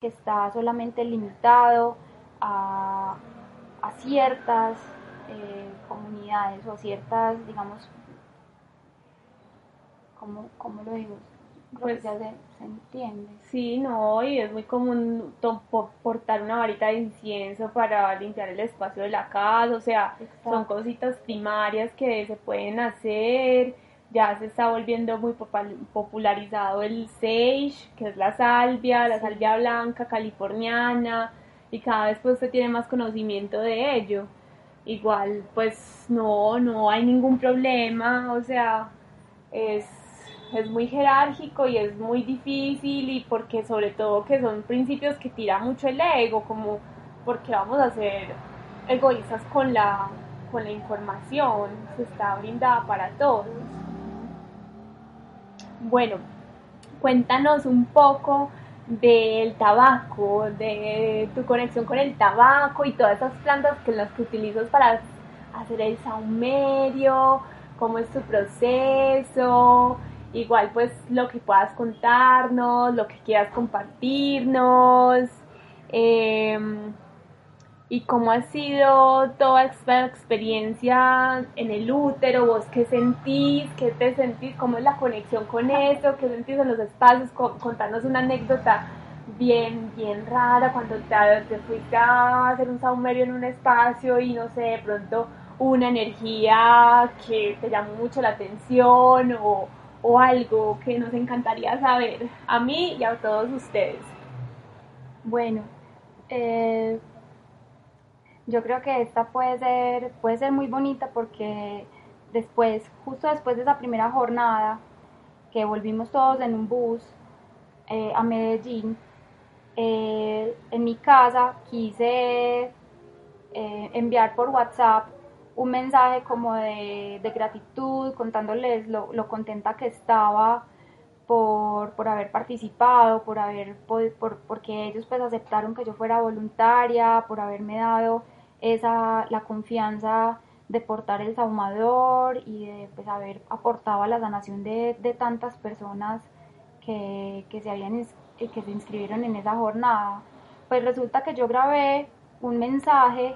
que está solamente limitado a, ciertas eh, comunidades o ciertas, digamos, ¿cómo, cómo lo digo? pues ya se, entiende. Sí, no, y es muy común portar una varita de incienso para limpiar el espacio de la casa, o sea, son cositas primarias que se pueden hacer. Ya se está volviendo muy popularizado el sage, que es la salvia, la salvia blanca californiana, y cada vez pues se tiene más conocimiento de ello. Igual, pues no, no hay ningún problema, o sea, es es muy jerárquico y es muy difícil y porque sobre todo que son principios que tira mucho el ego, como porque vamos a ser egoístas con la, con la información, se está brindada para todos. Bueno, cuéntanos un poco del tabaco, de tu conexión con el tabaco y todas esas plantas que las que utilizas para hacer el saumerio, cómo es tu proceso, igual pues lo que puedas contarnos, lo que quieras compartirnos em, y cómo ha sido toda esta experiencia en el útero, vos qué sentís, qué te sentís, cómo es la conexión con eso, qué sentís en los espacios, contarnos una anécdota bien, bien rara cuando te, te fuiste a hacer un saumerio en un espacio y no sé, de pronto una energía que te llamó mucho la atención o o algo que nos encantaría saber a mí y a todos ustedes. Bueno, eh, yo creo que esta puede ser, puede ser muy bonita porque después, justo después de esa primera jornada, que volvimos todos en un bus eh, a Medellín, eh, en mi casa quise enviar por WhatsApp un mensaje como de, gratitud, contándoles lo, contenta que estaba por, haber participado, por haber, por, porque ellos pues aceptaron que yo fuera voluntaria, por haberme dado esa, la confianza de portar el saumador y de pues, haber aportado a la sanación de, tantas personas que, que, se habían, que se inscribieron en esa jornada. Pues resulta que yo grabé un mensaje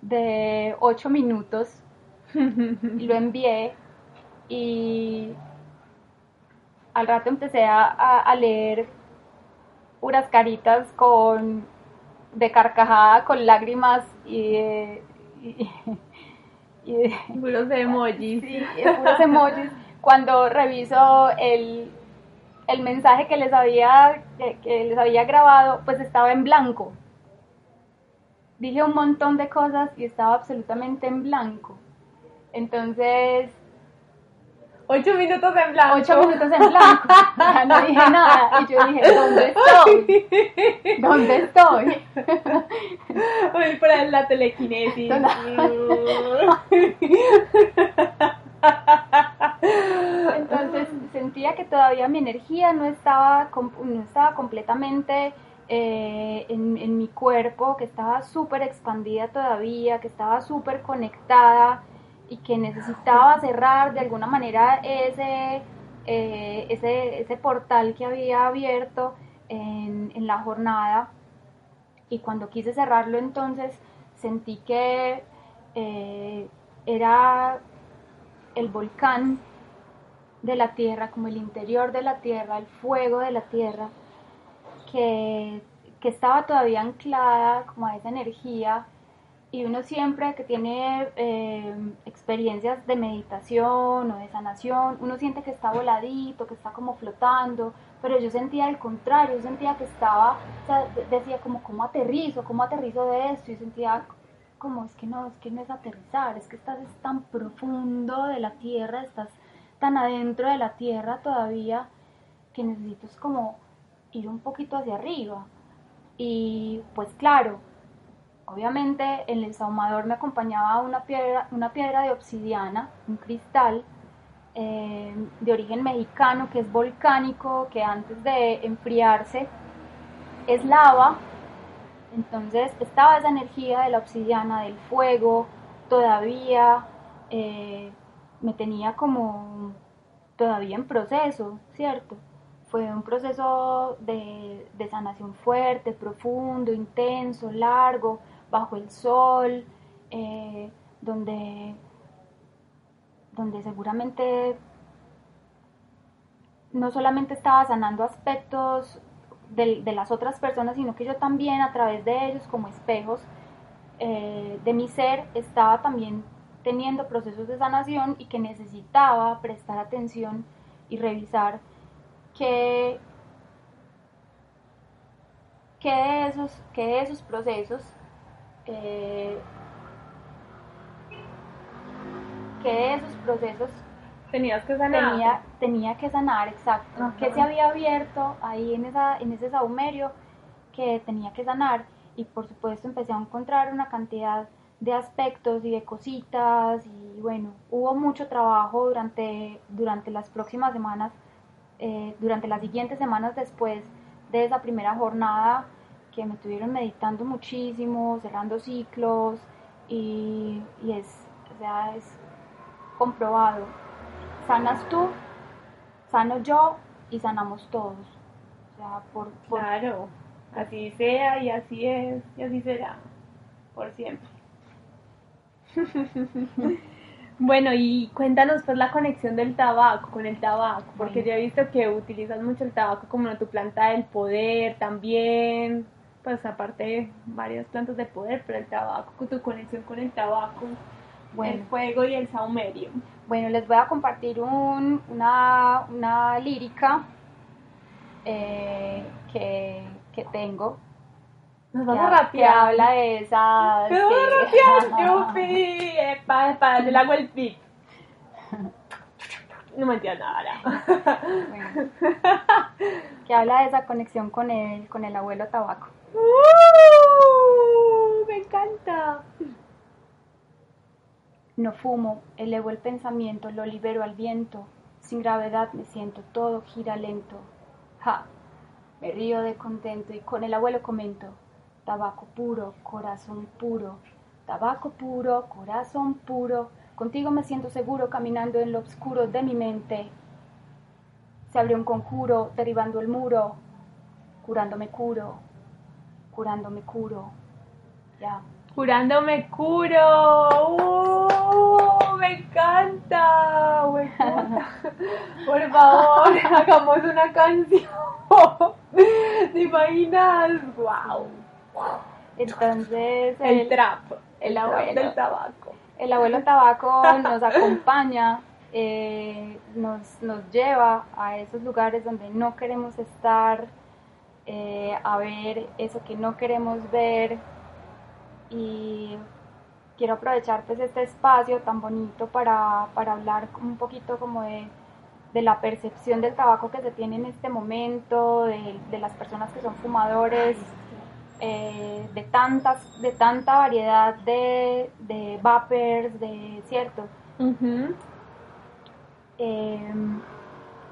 de 8 minutos, lo envié y al rato empecé a, leer puras caritas con de carcajada con lágrimas y, y, y puros emojis. Sí, puros emojis. Cuando reviso el, el mensaje que les había que les había grabado, pues estaba en blanco dije un montón de cosas y estaba absolutamente en blanco. Entonces... Ocho minutos en blanco. Ocho minutos en blanco. Ya no dije nada. Y yo dije, ¿dónde estoy? ¿Dónde estoy? Voy para la telequinesis. Entonces sentía que todavía mi energía no estaba, no estaba completamente eh, en, mi cuerpo, que estaba súper expandida todavía, que estaba súper conectada y que necesitaba cerrar de alguna manera ese, eh, ese, ese, portal que había abierto en, en, la jornada. Y cuando quise cerrarlo entonces sentí que eh, era el volcán de la tierra, como el interior de la tierra, el fuego de la tierra que, estaba todavía anclada como a esa energía y uno siempre que tiene eh, experiencias de meditación o de sanación, uno siente que está voladito, que está como flotando, pero yo sentía el contrario, yo sentía que estaba, o sea, decía como, ¿cómo aterrizo? ¿Cómo aterrizo de esto? Y sentía como, es que no, es que no es aterrizar, es que estás tan profundo de la tierra, estás tan adentro de la tierra todavía, que necesitas como ir un poquito hacia arriba. Y pues claro, obviamente en el saumador me acompañaba una piedra, una piedra de obsidiana, un cristal eh, de origen mexicano que es volcánico, que antes de enfriarse es lava. Entonces estaba esa energía de la obsidiana, del fuego, todavía eh, me tenía como todavía en proceso, ¿cierto? fue un proceso de, sanación fuerte, profundo, intenso, largo, bajo el sol, eh, donde, donde seguramente no solamente estaba sanando aspectos de, las otras personas, sino que yo también a través de ellos como espejos eh, de mi ser estaba también teniendo procesos de sanación y que necesitaba prestar atención y revisar que, que, de, que esos procesos eh, que esos procesos tenías que sanar. tenía, tenía que sanar exacto. Que se había abierto ahí en esa en ese saumerio que tenía que sanar. Y por supuesto empecé a encontrar una cantidad de aspectos y de cositas y bueno hubo mucho trabajo durante durante las próximas semanas eh, durante las siguientes semanas después de esa primera jornada que me estuvieron meditando muchísimo, cerrando ciclos y, es, es comprobado. Sanas tú, sano yo y sanamos todos. por, Claro, así sea y así es y así será, por siempre. Bueno, y cuéntanos pues la conexión del tabaco con el tabaco, porque yo he visto que utilizas mucho el tabaco como en tu planta del poder también, pues aparte varias plantas de poder, pero el tabaco, tu conexión con el tabaco, el fuego y el saumerio. Bueno, les voy a compartir un, una, una lírica eh, que, que tengo nos vamos a rapear. Que habla de esas. ¡Nos vamos a rapear, Yupi! El agua el pic. No me entiendo. Bueno, que habla de esa conexión con el, con el abuelo tabaco. ¡Uh! Me encanta. No fumo, elevo el pensamiento, lo libero al viento. Sin gravedad me siento, todo gira lento. Ja, me río de contento y con el abuelo comento tabaco puro, corazón puro, tabaco puro, corazón puro, contigo me siento seguro caminando en lo oscuro de mi mente. Se abrió un conjuro, derribando el muro, curándome curo, curándome curo, ya. Curándome curo, uh, me encanta, Por favor, hagamos una canción. ¿Te imaginas? Wow. Entonces el, trap, el, abuelo del tabaco. El abuelo tabaco nos acompaña, eh, nos, nos lleva a esos lugares donde no queremos estar, eh, a ver eso que no queremos ver y quiero aprovechar pues este espacio tan bonito para, para hablar un poquito como de, de, la percepción del tabaco que se tiene en este momento, de, de las personas que son fumadores, eh, de, tantas, de tanta variedad de, de vapers, de cierto. Em,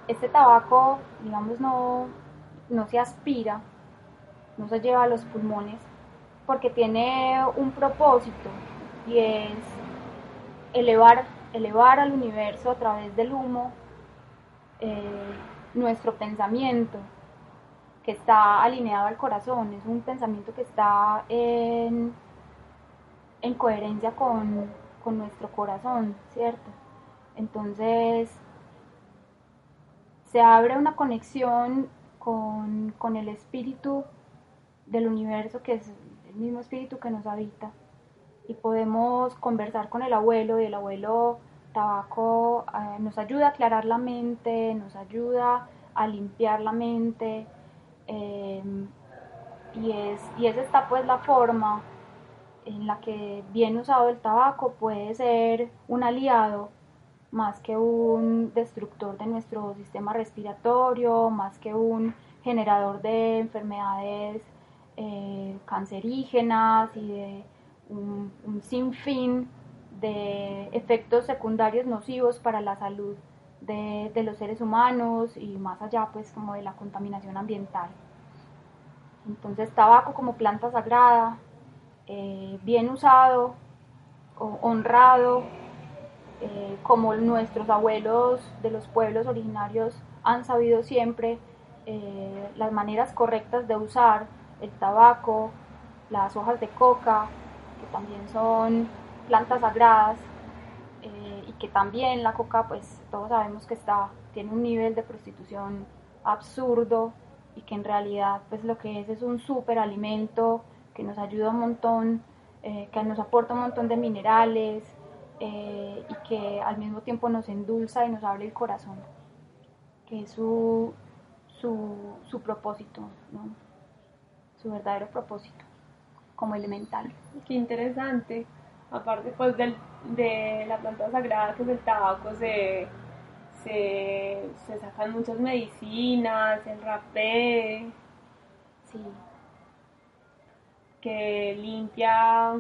este tabaco, digamos, no, no se aspira, no se lleva a los pulmones, porque tiene un propósito y es elevar, elevar al universo a través del humo eh, nuestro pensamiento, que está alineado al corazón, es un pensamiento que está en, en coherencia con, nuestro corazón, ¿cierto? Entonces, se abre una conexión con, con, el espíritu del universo, que es el mismo espíritu que nos habita, y podemos conversar con el abuelo, y el abuelo tabaco eh, nos ayuda a aclarar la mente, nos ayuda a limpiar la mente, Em, y, es, y es esta pues la forma en la que bien usado el tabaco puede ser un aliado más que un destructor de nuestro sistema respiratorio, más que un generador de enfermedades eh, cancerígenas y de un, un, sinfín de efectos secundarios nocivos para la salud de, los seres humanos y más allá pues como de la contaminación ambiental. Entonces tabaco como planta sagrada, eh, bien usado, honrado, eh, como nuestros abuelos de los pueblos originarios han sabido siempre eh, las maneras correctas de usar el tabaco, las hojas de coca, que también son plantas sagradas, eh, y que también la coca, pues todos sabemos que está, tiene un nivel de prostitución absurdo y que en realidad pues lo que es es un súper alimento que nos ayuda un montón, que nos aporta un montón de minerales y que al mismo tiempo nos endulza y nos abre el corazón, que es su, su, propósito, su verdadero propósito como elemental. Qué interesante. Aparte pues del, de la planta sagrada que es el tabaco, se, se, sacan muchas medicinas, el rapé. Sí. Que limpia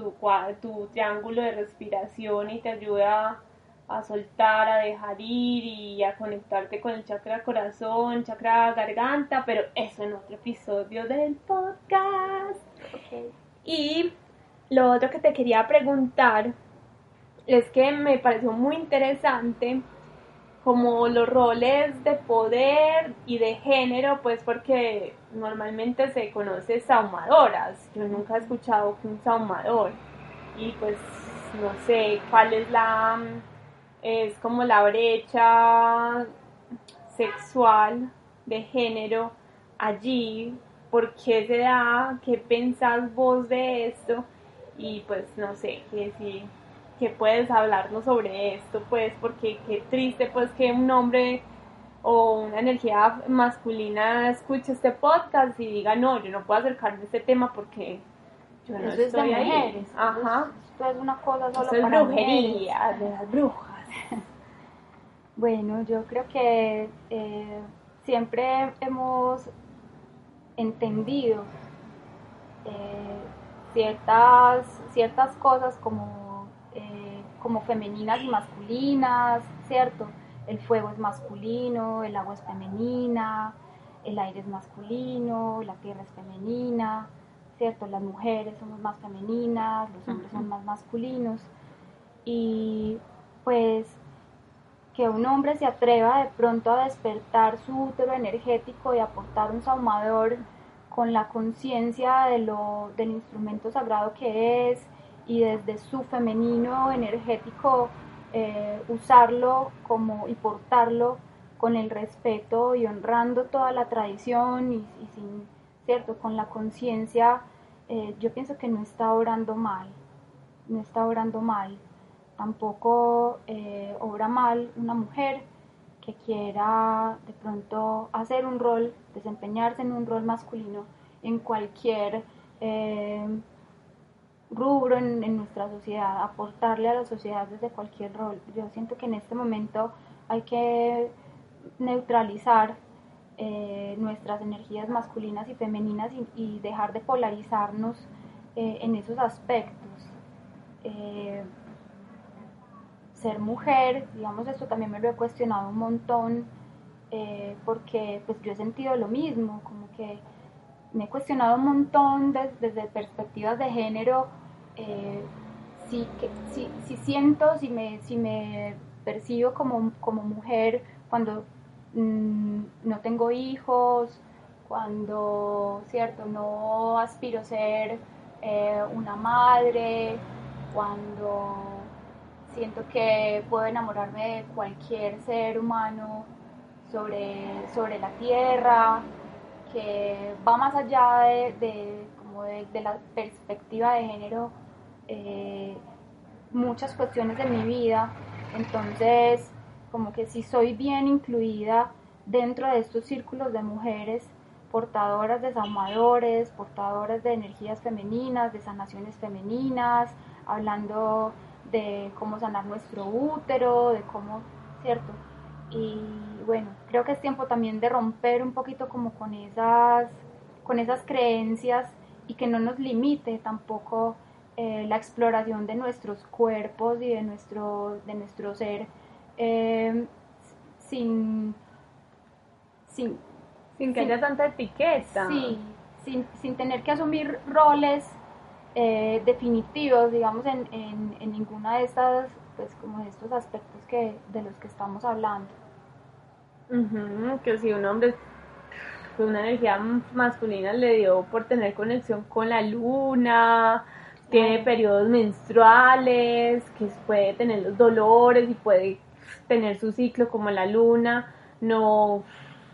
tu, tu triángulo de respiración y te ayuda a soltar, a dejar ir y a conectarte con el chakra corazón, chakra garganta, pero eso en otro episodio del podcast. Y lo otro que te quería preguntar es que me pareció muy interesante como los roles de poder y de género, pues porque normalmente se conoce saumadoras. Yo nunca he escuchado un saumador. Y pues no sé cuál es la es como la brecha sexual de género allí, por qué se da, qué pensás vos de esto y pues no sé, que si que puedes hablarnos sobre esto, pues porque qué triste pues que un hombre o una energía masculina escuche este podcast y diga, no, yo no puedo acercarme a este tema porque yo no estoy ahí. Ajá. Esto es una cosa solo es brujería de las brujas. Bueno, yo creo que eh, siempre hemos entendido eh, ciertas, ciertas cosas como, como femeninas y masculinas, ¿cierto? El fuego es masculino, el agua es femenina, el aire es masculino, la tierra es femenina, ¿cierto? Las mujeres somos más femeninas, los hombres son más masculinos. Y pues que un hombre se atreva de pronto a despertar su útero energético y aportar un saumador con la conciencia de lo, del instrumento sagrado que es y desde su femenino energético eh, usarlo como y portarlo con el respeto y honrando toda la tradición y, sin cierto con la conciencia eh, yo pienso que no está orando mal no está orando mal. Tampoco eh, obra mal una mujer que quiera de pronto hacer un rol, desempeñarse en un rol masculino en cualquier rubro en, nuestra sociedad, aportarle a la sociedad desde cualquier rol. Yo siento que en este momento hay que neutralizar eh, nuestras energías masculinas y femeninas y, dejar de polarizarnos en esos aspectos ser mujer, digamos, esto también me lo he cuestionado un montón, eh, porque pues yo he sentido lo mismo, como que me he cuestionado un montón desde perspectivas de género, eh, si, si, si, siento, si me, si me percibo como, como mujer cuando mm, no tengo hijos, cuando, cierto, no aspiro a ser eh, una madre, cuando siento que puedo enamorarme de cualquier ser humano sobre, sobre la tierra, que va más allá de, como de, la perspectiva de género, eh, muchas cuestiones de mi vida. Entonces, como que si soy bien incluida dentro de estos círculos de mujeres portadoras de saumadores, portadoras de energías femeninas, de sanaciones femeninas, hablando de cómo sanar nuestro útero, de cómo, ¿cierto? Y bueno, creo que es tiempo también de romper un poquito como con esas, con esas creencias y que no nos limite tampoco eh, la exploración de nuestros cuerpos y de nuestro, de nuestro ser eh, sin, sin, sin que haya tanta etiqueta. Sí, sin, sin tener que asumir roles eh, definitivos, digamos, en, en, ninguna de estas, pues como estos aspectos que, de los que estamos hablando. que si un hombre que una energía masculina le dio por tener conexión con la luna, tiene periodos menstruales, que puede tener los dolores y puede tener su ciclo como la luna, no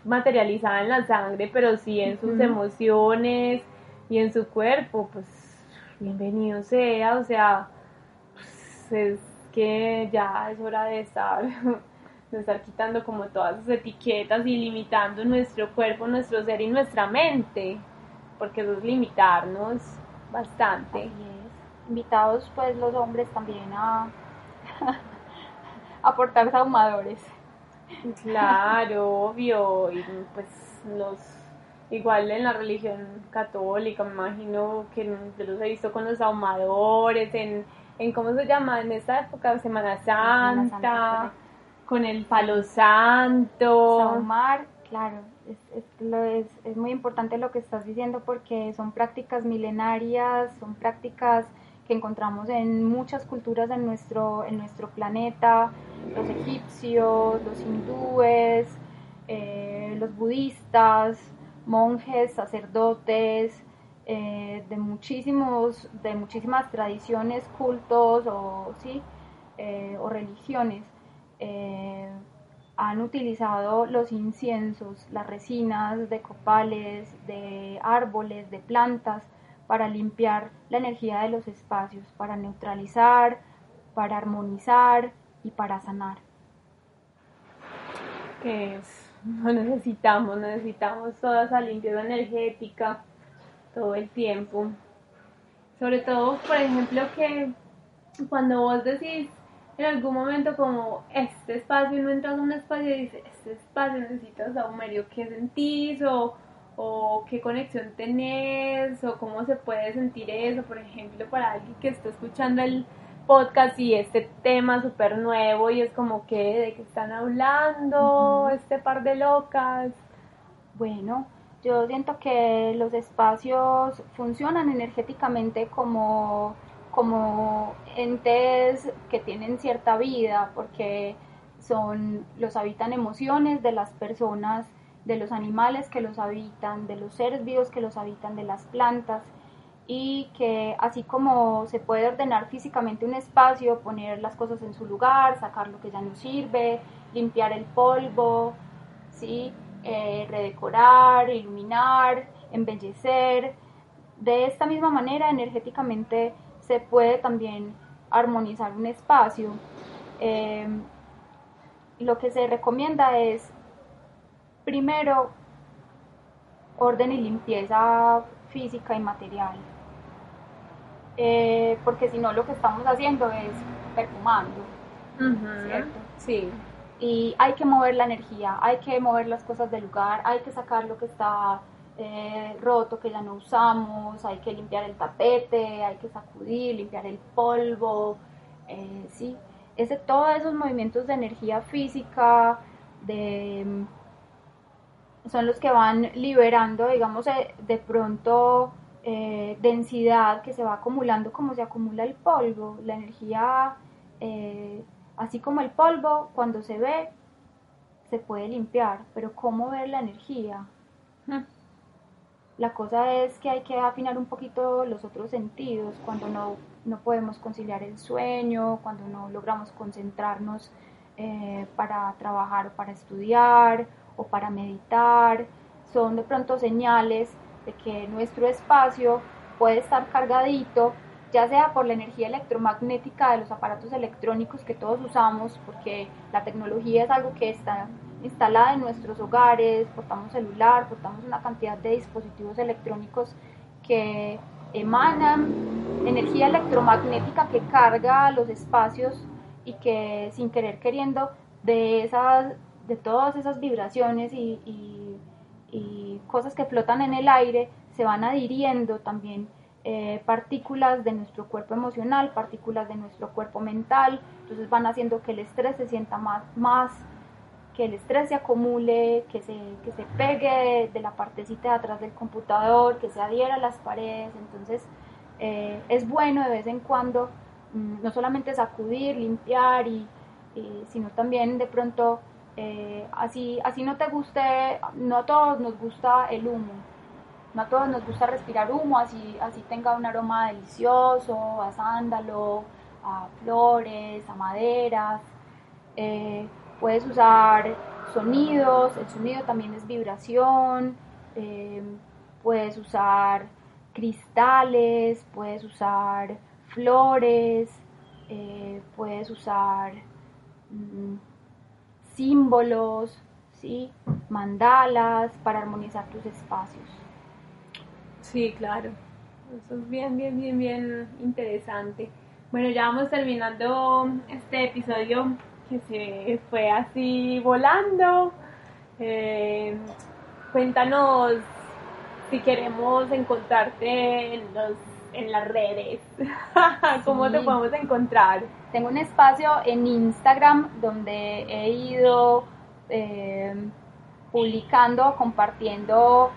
materializada en la sangre, pero sí en sus emociones y en su cuerpo, pues bienvenido sea, o sea, pues, es que ya es hora de estar, de estar quitando como todas esas etiquetas y limitando nuestro cuerpo, nuestro ser y nuestra mente, porque eso es limitarnos bastante. Invitados pues los hombres también a aportar saumadores. Claro, obvio, y pues los igual en la religión católica, me imagino que yo los he visto con los ahumadores, en, en ¿cómo se llama? En esta época, Semana Santa, con el palo santo. Ahumar, claro, es, es, es muy importante lo que estás diciendo porque son prácticas milenarias, son prácticas que encontramos en muchas culturas en nuestro, en nuestro planeta, los egipcios, los hindúes, eh, los budistas, monjes, sacerdotes, eh, de muchísimos, de muchísimas tradiciones, cultos o sí, eh, o religiones han utilizado los inciensos, las resinas de copales, de árboles, de plantas, para limpiar la energía de los espacios, para neutralizar, para armonizar y para sanar. Que no necesitamos, necesitamos toda esa limpieza energética todo el tiempo. Sobre todo, por ejemplo, que cuando vos decís en algún momento como este espacio, no entras a un espacio y dices, este espacio necesitas saumerio, ¿qué sentís? O o qué conexión tenés o cómo se puede sentir eso, por ejemplo, para alguien que está escuchando el podcast y este tema súper nuevo y es como que de qué están hablando este par de locas. Bueno, yo siento que los espacios funcionan energéticamente como, como entes que tienen cierta vida porque son los habitan emociones de las personas de los animales que los habitan, de los seres vivos que los habitan, de las plantas y que así como se puede ordenar físicamente un espacio, poner las cosas en su lugar, sacar lo que ya no sirve, limpiar el polvo, ¿sí? Eh, redecorar, iluminar, embellecer. De esta misma manera, energéticamente se puede también armonizar un espacio. Eh, lo que se recomienda es Primero, orden y limpieza física y material. Eh, porque si no lo que estamos haciendo es perfumando, ¿cierto? Sí. Y hay que mover la energía, hay que mover las cosas del lugar, hay que sacar lo que está eh, roto, que ya no usamos, hay que limpiar el tapete, hay que sacudir, limpiar el polvo, eh, sí. Ese, todos esos movimientos de energía física, de son los que van liberando, digamos, de, pronto eh, densidad que se va acumulando como se acumula el polvo. La energía, eh, así como el polvo, cuando se ve, se puede limpiar, pero ¿cómo ver la energía? Hmm. La cosa es que hay que afinar un poquito los otros sentidos cuando no, no podemos conciliar el sueño, cuando no logramos concentrarnos eh, para trabajar o para estudiar o para meditar, son de pronto señales de que nuestro espacio puede estar cargadito, ya sea por la energía electromagnética de los aparatos electrónicos que todos usamos, porque la tecnología es algo que está instalada en nuestros hogares, portamos celular, portamos una cantidad de dispositivos electrónicos que emanan energía electromagnética que carga los espacios y que sin querer queriendo de esas de todas esas vibraciones y, cosas que flotan en el aire, se van adhiriendo también eh, partículas de nuestro cuerpo emocional, partículas de nuestro cuerpo mental, entonces van haciendo que el estrés se sienta más, más que el estrés se acumule, que se, que se pegue de, la partecita de atrás del computador, que se adhiera a las paredes, entonces eh, es bueno de vez en cuando mm, no solamente sacudir, limpiar, y, sino también de pronto Eh, así, así no te guste, no a todos nos gusta el humo, no a todos nos gusta respirar humo, así, así tenga un aroma delicioso, a sándalo, a flores, a maderas. Eh, puedes usar sonidos, el sonido también es vibración, eh, puedes usar cristales, puedes usar flores, puedes usar mm, símbolos, ¿sí? mandalas para armonizar tus espacios. Sí, claro. Eso es bien, bien, bien, bien interesante. Bueno, ya vamos terminando este episodio que se fue así volando. Eh, cuéntanos si queremos encontrarte en, los, en las redes. ¿Cómo te podemos encontrar? Tengo un espacio en Instagram donde he ido eh, publicando, compartiendo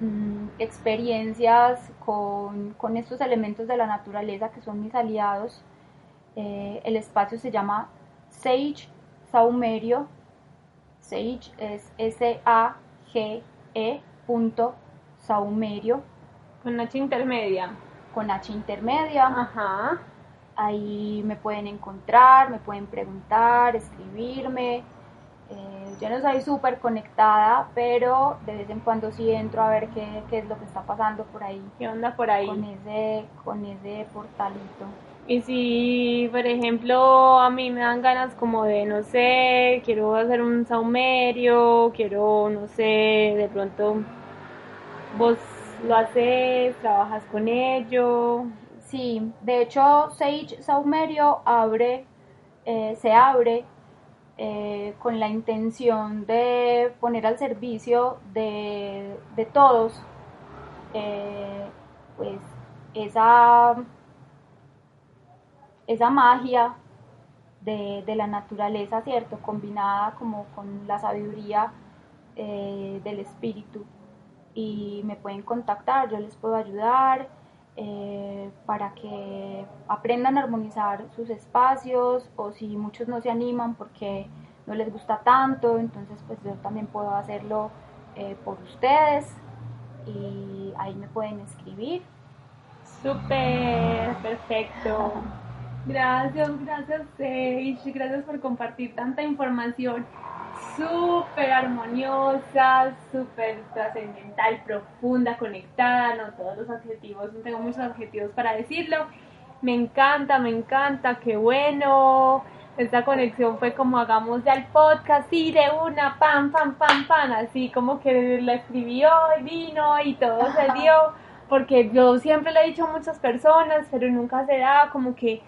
mm, experiencias con, estos elementos de la naturaleza que son mis aliados. Eh, el espacio se llama Sage Saumerio. Sage es S-A-G-E punto Saumerio. Con H intermedia. Con H intermedia. Ajá. Ahí me pueden encontrar, me pueden preguntar, escribirme. Eh, yo no soy súper conectada, pero de vez en cuando sí entro a ver qué, qué, es lo que está pasando por ahí. ¿Qué onda por ahí? Con ese, con ese portalito. Y si, por ejemplo, a mí me dan ganas como de, no sé, quiero hacer un saumerio, quiero, no sé, de pronto vos lo haces, trabajas con ello, Sí, de hecho Sage Saumerio abre, eh, se abre eh, con la intención de poner al servicio de, todos eh, pues esa, esa magia de, la naturaleza, ¿cierto? Combinada como con la sabiduría del espíritu. Y me pueden contactar, yo les puedo ayudar. Eh, para que aprendan a armonizar sus espacios o si muchos no se animan porque no les gusta tanto, entonces pues yo también puedo hacerlo eh, por ustedes y ahí me pueden escribir. Súper, perfecto. Gracias, gracias Sage, gracias por compartir tanta información súper armoniosa, súper trascendental, profunda, conectada, no todos los adjetivos, no tengo muchos adjetivos para decirlo. Me encanta, me encanta, qué bueno. Esta conexión fue como hagamos ya el podcast y de una, pam, pam, pam, pam, así como que la escribió y vino y todo se dio, porque yo siempre le he dicho a muchas personas, pero nunca se da como que,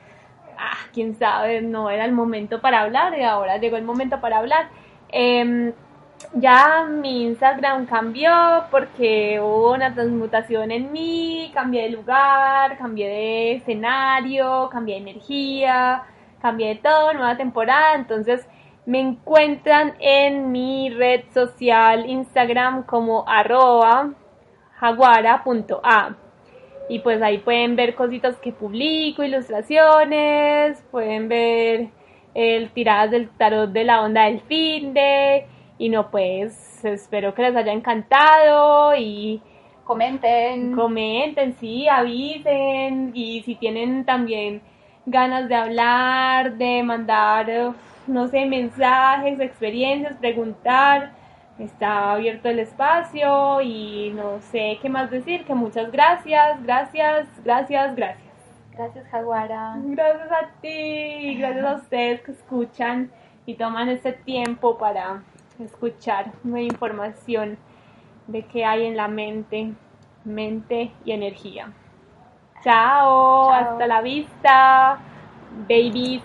ah, quién sabe, no era el momento para hablar y ahora llegó el momento para hablar. Em, ya mi Instagram cambió porque hubo una transmutación en mí, cambié de lugar, cambié de escenario, cambié de energía, cambié de todo, nueva temporada, entonces me encuentran en mi red social Instagram como arroba jaguara.a y pues ahí pueden ver cositas que publico, ilustraciones, pueden ver el tiradas del tarot de la onda del fin de y no pues espero que les haya encantado y comenten. comenten sí avisen y si tienen también ganas de hablar de mandar no sé mensajes experiencias preguntar está abierto el espacio y no sé qué más decir que muchas gracias gracias gracias gracias Gracias, Jaguara. Gracias a ti, gracias a ustedes que escuchan y toman este tiempo para escuchar nueva información de qué hay en la mente, mente y energía. Chao, hasta la vista, babies.